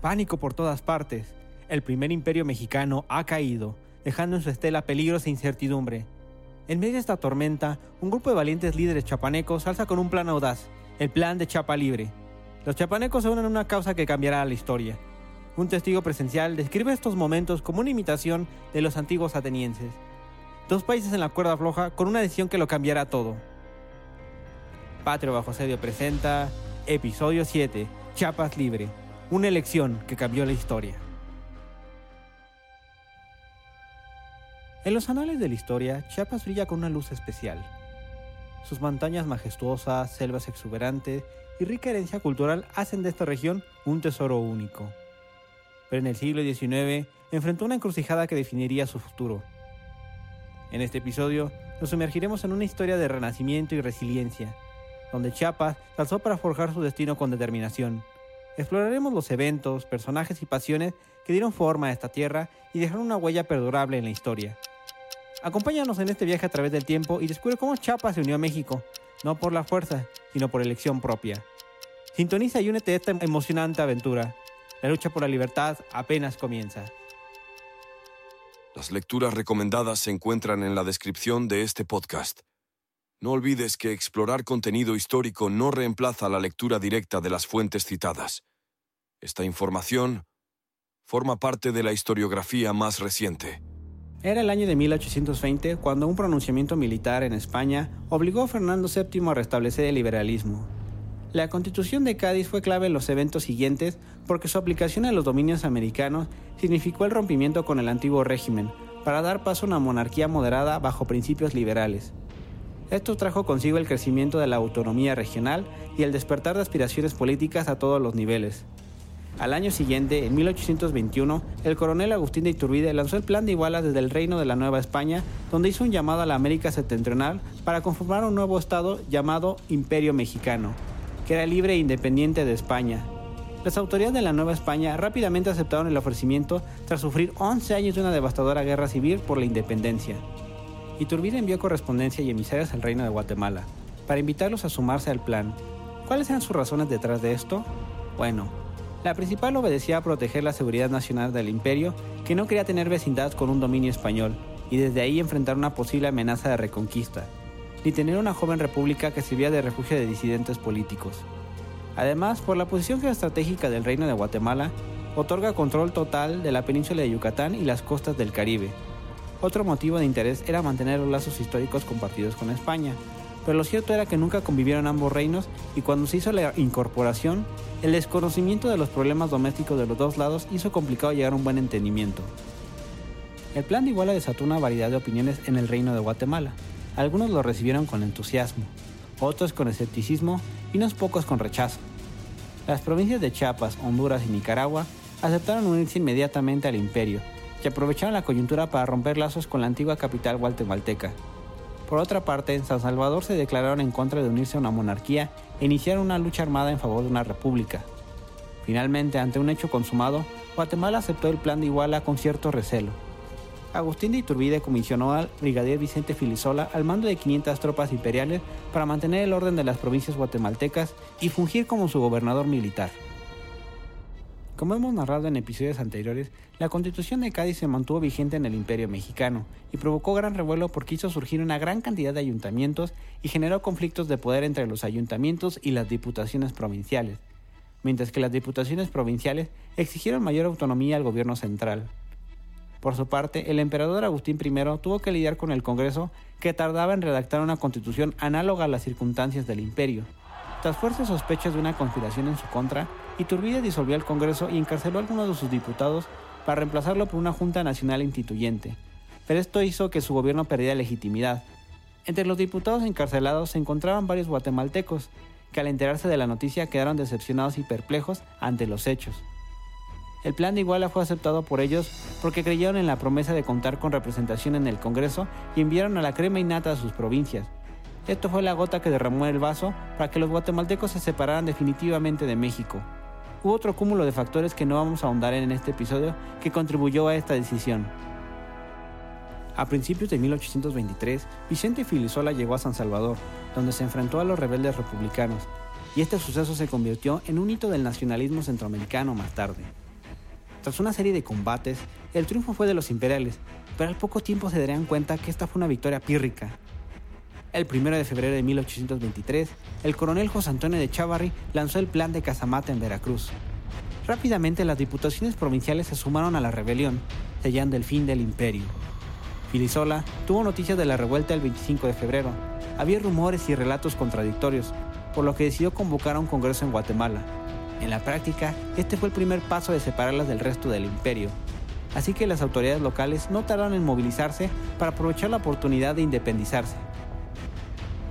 Pánico por todas partes. El primer imperio mexicano ha caído, dejando en su estela peligros e incertidumbre. En medio de esta tormenta, un grupo de valientes líderes chapanecos alza con un plan audaz, el plan de Chapa Libre. Los chapanecos se unen a una causa que cambiará la historia. Un testigo presencial describe estos momentos como una imitación de los antiguos atenienses. Dos países en la cuerda floja con una decisión que lo cambiará todo. Patrio Bajo Asedio presenta Episodio 7, Chiapas Libre, una elección que cambió la historia. En los anales de la historia, Chiapas brilla con una luz especial. Sus montañas majestuosas, selvas exuberantes y rica herencia cultural hacen de esta región un tesoro único. Pero en el siglo XIX enfrentó una encrucijada que definiría su futuro. En este episodio nos sumergiremos en una historia de renacimiento y resiliencia, donde Chiapas alzó para forjar su destino con determinación. Exploraremos los eventos, personajes y pasiones que dieron forma a esta tierra y dejaron una huella perdurable en la historia. Acompáñanos en este viaje a través del tiempo y descubre cómo Chiapas se unió a México, no por la fuerza, sino por elección propia. Sintoniza y únete a esta emocionante aventura. La lucha por la libertad apenas comienza. Las lecturas recomendadas se encuentran en la descripción de este podcast. No olvides que explorar contenido histórico no reemplaza la lectura directa de las fuentes citadas. Esta información forma parte de la historiografía más reciente. Era el año de 1820 cuando un pronunciamiento militar en España obligó a Fernando VII a restablecer el liberalismo. La constitución de Cádiz fue clave en los eventos siguientes porque su aplicación a los dominios americanos significó el rompimiento con el antiguo régimen para dar paso a una monarquía moderada bajo principios liberales. Esto trajo consigo el crecimiento de la autonomía regional y el despertar de aspiraciones políticas a todos los niveles. Al año siguiente, en 1821, el coronel Agustín de Iturbide lanzó el Plan de Iguala desde el Reino de la Nueva España, donde hizo un llamado a la América septentrional para conformar un nuevo estado llamado Imperio Mexicano, que era libre e independiente de España. Las autoridades de la Nueva España rápidamente aceptaron el ofrecimiento tras sufrir 11 años de una devastadora guerra civil por la independencia. Iturbide envió correspondencia y emisarios al Reino de Guatemala para invitarlos a sumarse al plan. ¿Cuáles eran sus razones detrás de esto? Bueno, la principal obedecía a proteger la seguridad nacional del imperio, que no quería tener vecindad con un dominio español, y desde ahí enfrentar una posible amenaza de reconquista, ni tener una joven república que sirviera de refugio de disidentes políticos. Además, por la posición geoestratégica del Reino de Guatemala, otorga control total de la península de Yucatán y las costas del Caribe. Otro motivo de interés era mantener los lazos históricos compartidos con España, pero lo cierto era que nunca convivieron ambos reinos y cuando se hizo la incorporación, el desconocimiento de los problemas domésticos de los dos lados hizo complicado llegar a un buen entendimiento. El plan de Iguala desató una variedad de opiniones en el reino de Guatemala. Algunos lo recibieron con entusiasmo, otros con escepticismo y unos pocos con rechazo. Las provincias de Chiapas, Honduras y Nicaragua aceptaron unirse inmediatamente al imperio aprovecharon la coyuntura para romper lazos con la antigua capital guatemalteca, por otra parte, en San Salvador se declararon en contra de unirse a una monarquía e iniciaron una lucha armada en favor de una república. Finalmente, ante un hecho consumado, Guatemala aceptó el plan de Iguala con cierto recelo. Agustín de Iturbide comisionó al brigadier Vicente Filisola al mando de 500 tropas imperiales para mantener el orden de las provincias guatemaltecas y fungir como su gobernador militar. Como hemos narrado en episodios anteriores, la constitución de Cádiz se mantuvo vigente en el imperio mexicano y provocó gran revuelo porque hizo surgir una gran cantidad de ayuntamientos y generó conflictos de poder entre los ayuntamientos y las diputaciones provinciales, mientras que las diputaciones provinciales exigieron mayor autonomía al gobierno central. Por su parte, el emperador Agustín I tuvo que lidiar con el Congreso que tardaba en redactar una constitución análoga a las circunstancias del imperio. Tras fuertes sospechas de una conspiración en su contra, Iturbide disolvió el Congreso y encarceló a algunos de sus diputados para reemplazarlo por una Junta Nacional Instituyente, pero esto hizo que su gobierno perdiera legitimidad. Entre los diputados encarcelados se encontraban varios guatemaltecos, que al enterarse de la noticia quedaron decepcionados y perplejos ante los hechos. El plan de Iguala fue aceptado por ellos porque creyeron en la promesa de contar con representación en el Congreso y enviaron a la crema innata a sus provincias. Esto fue la gota que derramó el vaso para que los guatemaltecos se separaran definitivamente de México. Hubo otro cúmulo de factores que no vamos a ahondar en este episodio que contribuyó a esta decisión. A principios de 1823, Vicente Filisola llegó a San Salvador, donde se enfrentó a los rebeldes republicanos, y este suceso se convirtió en un hito del nacionalismo centroamericano más tarde. Tras una serie de combates, el triunfo fue de los imperiales, pero al poco tiempo se darían cuenta que esta fue una victoria pírrica. El 1 de febrero de 1823, el coronel José Antonio de Chavarri lanzó el plan de Casamata en Veracruz. Rápidamente las diputaciones provinciales se sumaron a la rebelión, sellando el fin del imperio. Filisola tuvo noticias de la revuelta el 25 de febrero. Había rumores y relatos contradictorios, por lo que decidió convocar a un congreso en Guatemala. En la práctica, este fue el primer paso de separarlas del resto del imperio, así que las autoridades locales no tardaron en movilizarse para aprovechar la oportunidad de independizarse.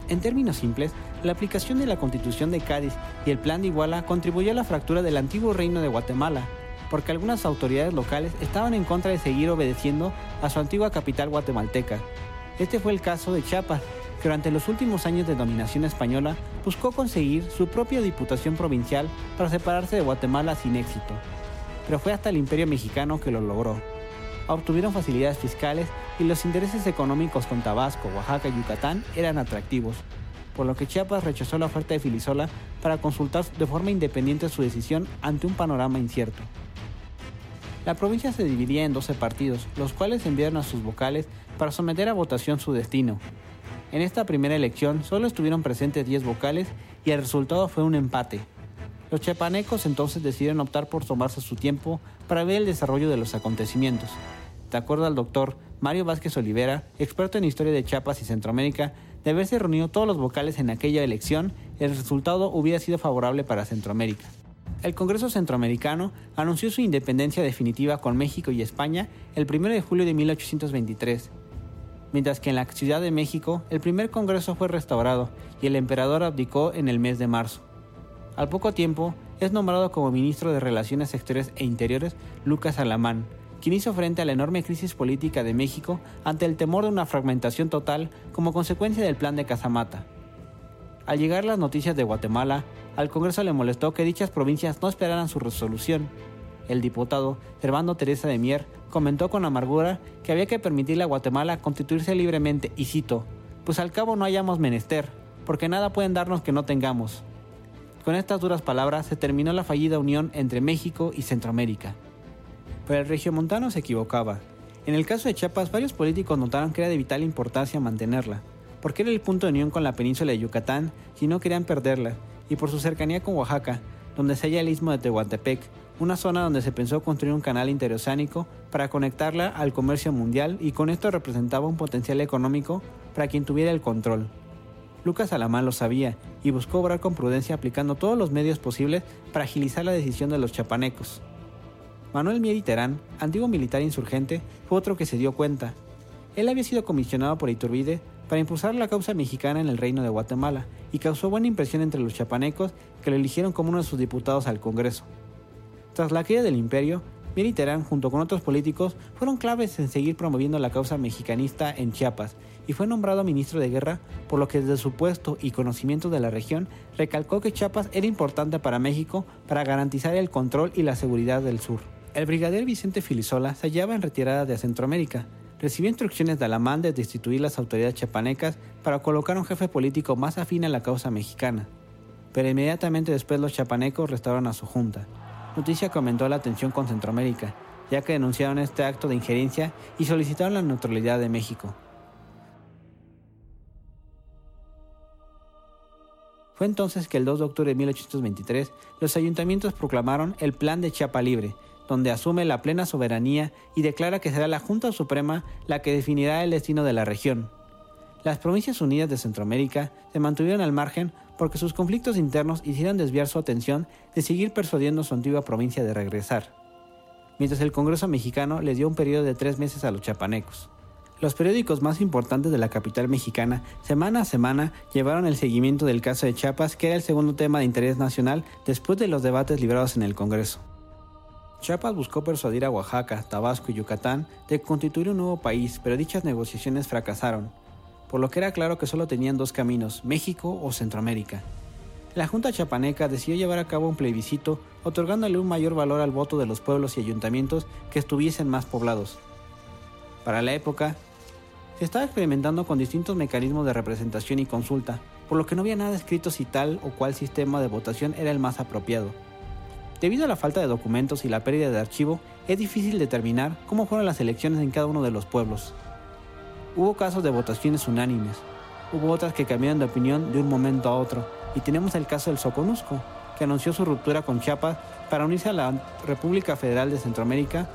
En términos simples, la aplicación de la Constitución de Cádiz y el Plan de Iguala contribuyó a la fractura del antiguo reino de Guatemala, porque algunas autoridades locales estaban en contra de seguir obedeciendo a su antigua capital guatemalteca. Este fue el caso de Chiapas, que durante los últimos años de dominación española buscó conseguir su propia diputación provincial para separarse de Guatemala sin éxito. Pero fue hasta el imperio mexicano que lo logró. Obtuvieron facilidades fiscales y los intereses económicos con Tabasco, Oaxaca y Yucatán eran atractivos, por lo que Chiapas rechazó la oferta de Filisola para consultar de forma independiente su decisión ante un panorama incierto. La provincia se dividía en 12 partidos, los cuales enviaron a sus vocales para someter a votación su destino, en esta primera elección solo estuvieron presentes 10 vocales y el resultado fue un empate. Los chapanecos entonces decidieron optar por tomarse su tiempo para ver el desarrollo de los acontecimientos. De acuerdo al doctor Mario Vázquez Olivera, experto en historia de Chiapas y Centroamérica, de haberse reunido todos los vocales en aquella elección, el resultado hubiera sido favorable para Centroamérica. El Congreso Centroamericano anunció su independencia definitiva con México y España el 1 de julio de 1823 mientras que en la Ciudad de México el primer Congreso fue restaurado y el emperador abdicó en el mes de marzo. Al poco tiempo, es nombrado como ministro de Relaciones Exteriores e Interiores Lucas Alamán, quien hizo frente a la enorme crisis política de México ante el temor de una fragmentación total como consecuencia del plan de Casamata. Al llegar las noticias de Guatemala, al Congreso le molestó que dichas provincias no esperaran su resolución. El diputado Servando Teresa de Mier comentó con amargura que había que permitirle a Guatemala constituirse libremente, y cito, pues al cabo no hayamos menester, porque nada pueden darnos que no tengamos. Con estas duras palabras se terminó la fallida unión entre México y Centroamérica. Pero el regiomontano se equivocaba. En el caso de Chiapas, varios políticos notaron que era de vital importancia mantenerla, porque era el punto de unión con la península de Yucatán si no querían perderla, y por su cercanía con Oaxaca, donde se halla el istmo de Tehuantepec, una zona donde se pensó construir un canal interoceánico para conectarla al comercio mundial y con esto representaba un potencial económico para quien tuviera el control. Lucas Alamán lo sabía y buscó obrar con prudencia aplicando todos los medios posibles para agilizar la decisión de los chapanecos. Manuel Mieri Terán, antiguo militar insurgente, fue otro que se dio cuenta. Él había sido comisionado por Iturbide para impulsar la causa mexicana en el reino de Guatemala y causó buena impresión entre los chapanecos que lo eligieron como uno de sus diputados al Congreso. Tras la caída del imperio, Mieri Terán junto con otros políticos fueron claves en seguir promoviendo la causa mexicanista en Chiapas y fue nombrado ministro de guerra, por lo que desde su puesto y conocimiento de la región recalcó que Chiapas era importante para México para garantizar el control y la seguridad del sur. El brigadier Vicente Filisola se hallaba en retirada de Centroamérica. Recibió instrucciones de Alamán de destituir las autoridades chiapanecas para colocar un jefe político más afín a la causa mexicana. Pero inmediatamente después los chapanecos restauraron a su junta noticia que aumentó la tensión con Centroamérica, ya que denunciaron este acto de injerencia y solicitaron la neutralidad de México. Fue entonces que el 2 de octubre de 1823 los ayuntamientos proclamaron el Plan de Chiapa Libre, donde asume la plena soberanía y declara que será la Junta Suprema la que definirá el destino de la región. Las Provincias Unidas de Centroamérica se mantuvieron al margen porque sus conflictos internos hicieron desviar su atención de seguir persuadiendo a su antigua provincia de regresar, mientras el Congreso mexicano les dio un periodo de tres meses a los chapanecos. Los periódicos más importantes de la capital mexicana, semana a semana, llevaron el seguimiento del caso de Chiapas, que era el segundo tema de interés nacional después de los debates librados en el Congreso. Chiapas buscó persuadir a Oaxaca, Tabasco y Yucatán de constituir un nuevo país, pero dichas negociaciones fracasaron, por lo que era claro que solo tenían dos caminos, México o Centroamérica. La Junta Chapaneca decidió llevar a cabo un plebiscito otorgándole un mayor valor al voto de los pueblos y ayuntamientos que estuviesen más poblados. Para la época, se estaba experimentando con distintos mecanismos de representación y consulta, por lo que no había nada escrito si tal o cual sistema de votación era el más apropiado. Debido a la falta de documentos y la pérdida de archivo, es difícil determinar cómo fueron las elecciones en cada uno de los pueblos. Hubo casos de votaciones unánimes, hubo otras que cambiaron de opinión de un momento a otro, y tenemos el caso del Soconusco, que anunció su ruptura con Chiapas para unirse a la República Federal de Centroamérica,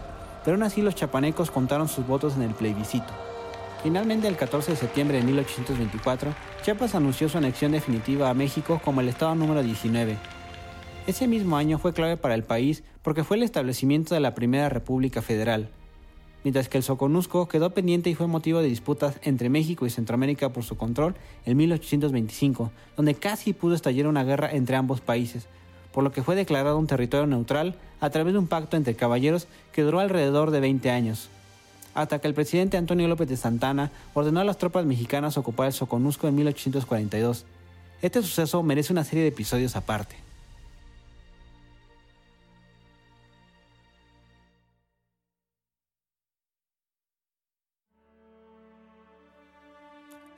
pero aún así los chapanecos contaron sus votos en el plebiscito. Finalmente, el 14 de septiembre de 1824, Chiapas anunció su anexión definitiva a México como el estado número 19. Ese mismo año fue clave para el país porque fue el establecimiento de la Primera República Federal, mientras que el Soconusco quedó pendiente y fue motivo de disputas entre México y Centroamérica por su control en 1825, donde casi pudo estallar una guerra entre ambos países, por lo que fue declarado un territorio neutral a través de un pacto entre caballeros que duró alrededor de 20 años hasta que el presidente Antonio López de Santana ordenó a las tropas mexicanas ocupar el Soconusco en 1842. Este suceso merece una serie de episodios aparte.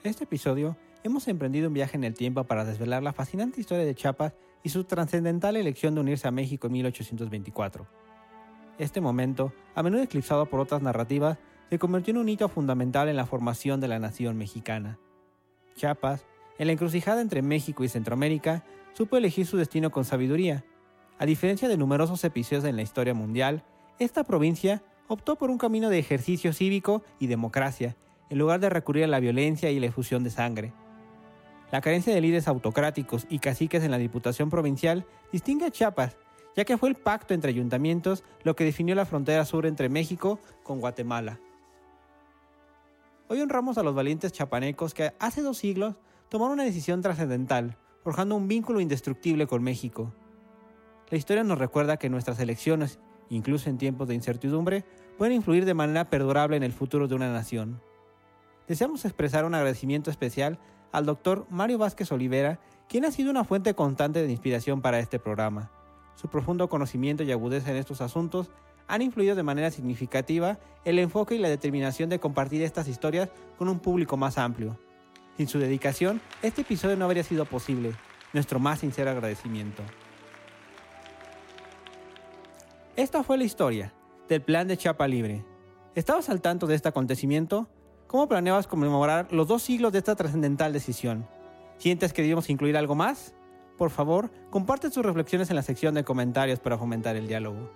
Este episodio hemos emprendido un viaje en el tiempo para desvelar la fascinante historia de Chiapas y su trascendental elección de unirse a México en 1824. Este momento, a menudo eclipsado por otras narrativas, se convirtió en un hito fundamental en la formación de la nación mexicana. Chiapas, en la encrucijada entre México y Centroamérica, supo elegir su destino con sabiduría. A diferencia de numerosos episodios en la historia mundial, esta provincia optó por un camino de ejercicio cívico y democracia, en lugar de recurrir a la violencia y la efusión de sangre. La carencia de líderes autocráticos y caciques en la Diputación Provincial distingue a Chiapas ya que fue el pacto entre ayuntamientos lo que definió la frontera sur entre México con Guatemala. Hoy honramos a los valientes chapanecos que hace dos siglos tomaron una decisión trascendental, forjando un vínculo indestructible con México. La historia nos recuerda que nuestras elecciones, incluso en tiempos de incertidumbre, pueden influir de manera perdurable en el futuro de una nación. Deseamos expresar un agradecimiento especial al doctor Mario Vázquez Olivera, quien ha sido una fuente constante de inspiración para este programa. Su profundo conocimiento y agudeza en estos asuntos han influido de manera significativa el enfoque y la determinación de compartir estas historias con un público más amplio. Sin su dedicación, este episodio no habría sido posible. Nuestro más sincero agradecimiento. Esta fue la historia del plan de Chapa Libre. ¿Estabas al tanto de este acontecimiento? ¿Cómo planeabas conmemorar los dos siglos de esta trascendental decisión? ¿Sientes que debemos incluir algo más? Por favor, comparte tus reflexiones en la sección de comentarios para fomentar el diálogo.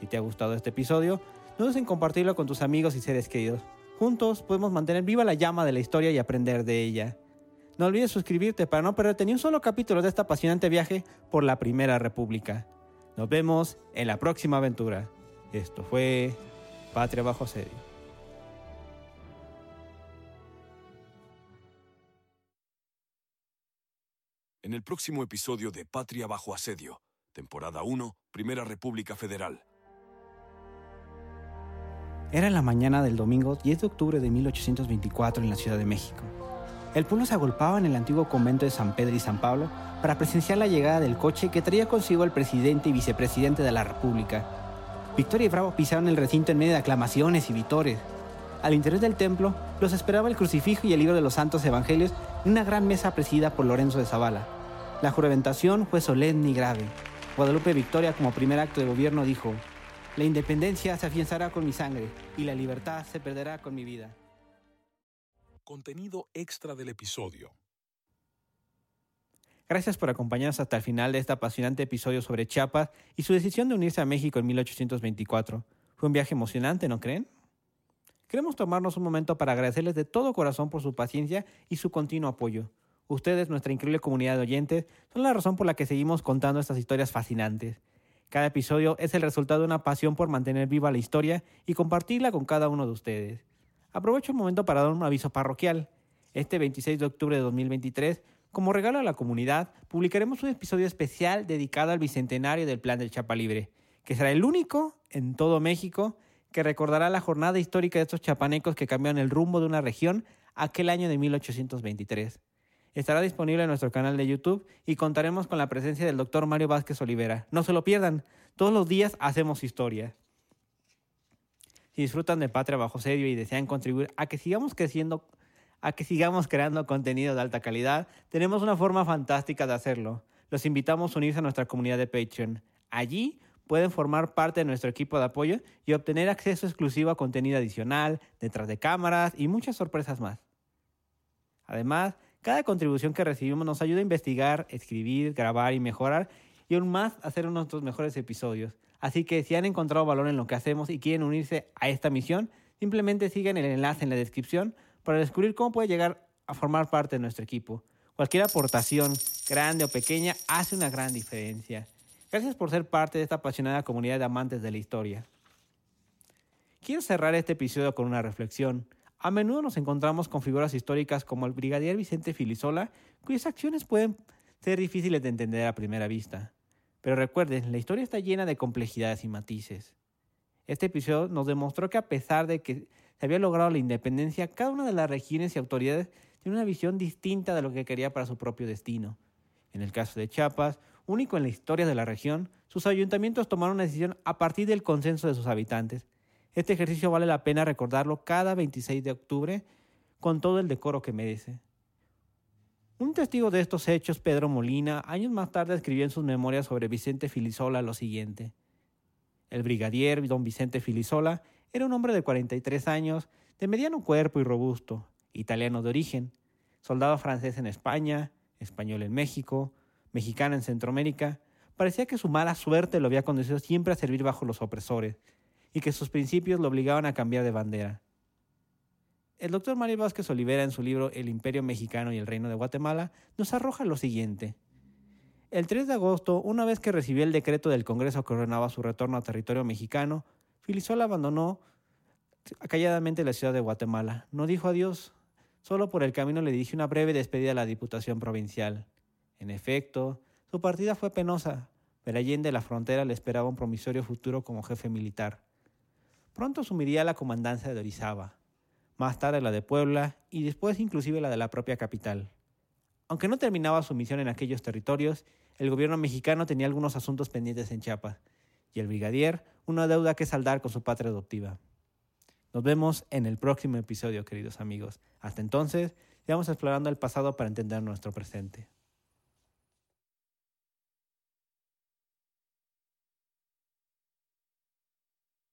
Si te ha gustado este episodio, no dudes en compartirlo con tus amigos y seres queridos. Juntos podemos mantener viva la llama de la historia y aprender de ella. No olvides suscribirte para no perderte ni un solo capítulo de este apasionante viaje por la Primera República. Nos vemos en la próxima aventura. Esto fue Patria Bajo Serio. En el próximo episodio de Patria bajo asedio, temporada 1, Primera República Federal. Era la mañana del domingo 10 de octubre de 1824 en la Ciudad de México. El pueblo se agolpaba en el antiguo convento de San Pedro y San Pablo para presenciar la llegada del coche que traía consigo al presidente y vicepresidente de la República. Victoria y Bravo pisaron el recinto en medio de aclamaciones y vitores. Al interior del templo los esperaba el crucifijo y el libro de los santos evangelios en una gran mesa presidida por Lorenzo de Zavala. La juramentación fue solemne y grave. Guadalupe Victoria, como primer acto de gobierno, dijo, La independencia se afianzará con mi sangre y la libertad se perderá con mi vida. Contenido extra del episodio. Gracias por acompañarnos hasta el final de este apasionante episodio sobre Chiapas y su decisión de unirse a México en 1824. Fue un viaje emocionante, ¿no creen? Queremos tomarnos un momento para agradecerles de todo corazón por su paciencia y su continuo apoyo. Ustedes, nuestra increíble comunidad de oyentes, son la razón por la que seguimos contando estas historias fascinantes. Cada episodio es el resultado de una pasión por mantener viva la historia y compartirla con cada uno de ustedes. Aprovecho el momento para dar un aviso parroquial. Este 26 de octubre de 2023, como regalo a la comunidad, publicaremos un episodio especial dedicado al bicentenario del Plan del Chapa Libre, que será el único en todo México que recordará la jornada histórica de estos chapanecos que cambiaron el rumbo de una región aquel año de 1823 estará disponible en nuestro canal de YouTube y contaremos con la presencia del doctor Mario Vázquez Olivera. No se lo pierdan, todos los días hacemos historia. Si disfrutan de Patria Bajo Serio y desean contribuir a que sigamos creciendo, a que sigamos creando contenido de alta calidad, tenemos una forma fantástica de hacerlo. Los invitamos a unirse a nuestra comunidad de Patreon. Allí pueden formar parte de nuestro equipo de apoyo y obtener acceso exclusivo a contenido adicional, detrás de cámaras y muchas sorpresas más. Además, cada contribución que recibimos nos ayuda a investigar, escribir, grabar y mejorar y aún más hacer unos de nuestros mejores episodios. Así que si han encontrado valor en lo que hacemos y quieren unirse a esta misión, simplemente sigan el enlace en la descripción para descubrir cómo puede llegar a formar parte de nuestro equipo. Cualquier aportación, grande o pequeña, hace una gran diferencia. Gracias por ser parte de esta apasionada comunidad de amantes de la historia. Quiero cerrar este episodio con una reflexión. A menudo nos encontramos con figuras históricas como el brigadier Vicente Filisola, cuyas acciones pueden ser difíciles de entender a primera vista. Pero recuerden, la historia está llena de complejidades y matices. Este episodio nos demostró que a pesar de que se había logrado la independencia, cada una de las regiones y autoridades tiene una visión distinta de lo que quería para su propio destino. En el caso de Chiapas, único en la historia de la región, sus ayuntamientos tomaron una decisión a partir del consenso de sus habitantes. Este ejercicio vale la pena recordarlo cada 26 de octubre con todo el decoro que merece. Un testigo de estos hechos, Pedro Molina, años más tarde escribió en sus memorias sobre Vicente Filisola lo siguiente. El brigadier don Vicente Filisola era un hombre de 43 años, de mediano cuerpo y robusto, italiano de origen, soldado francés en España, español en México, mexicano en Centroamérica, parecía que su mala suerte lo había conducido siempre a servir bajo los opresores y que sus principios lo obligaban a cambiar de bandera. El doctor Mario Vázquez Olivera en su libro El Imperio Mexicano y el Reino de Guatemala nos arroja lo siguiente. El 3 de agosto, una vez que recibió el decreto del Congreso que ordenaba su retorno a territorio mexicano, Filisola abandonó calladamente la ciudad de Guatemala. No dijo adiós, solo por el camino le dirigió una breve despedida a la Diputación Provincial. En efecto, su partida fue penosa, pero allende la frontera le esperaba un promisorio futuro como jefe militar. Pronto asumiría la comandancia de Orizaba, más tarde la de Puebla y después inclusive la de la propia capital. Aunque no terminaba su misión en aquellos territorios, el gobierno mexicano tenía algunos asuntos pendientes en Chiapas, y el brigadier una deuda que saldar con su patria adoptiva. Nos vemos en el próximo episodio, queridos amigos. Hasta entonces, sigamos explorando el pasado para entender nuestro presente.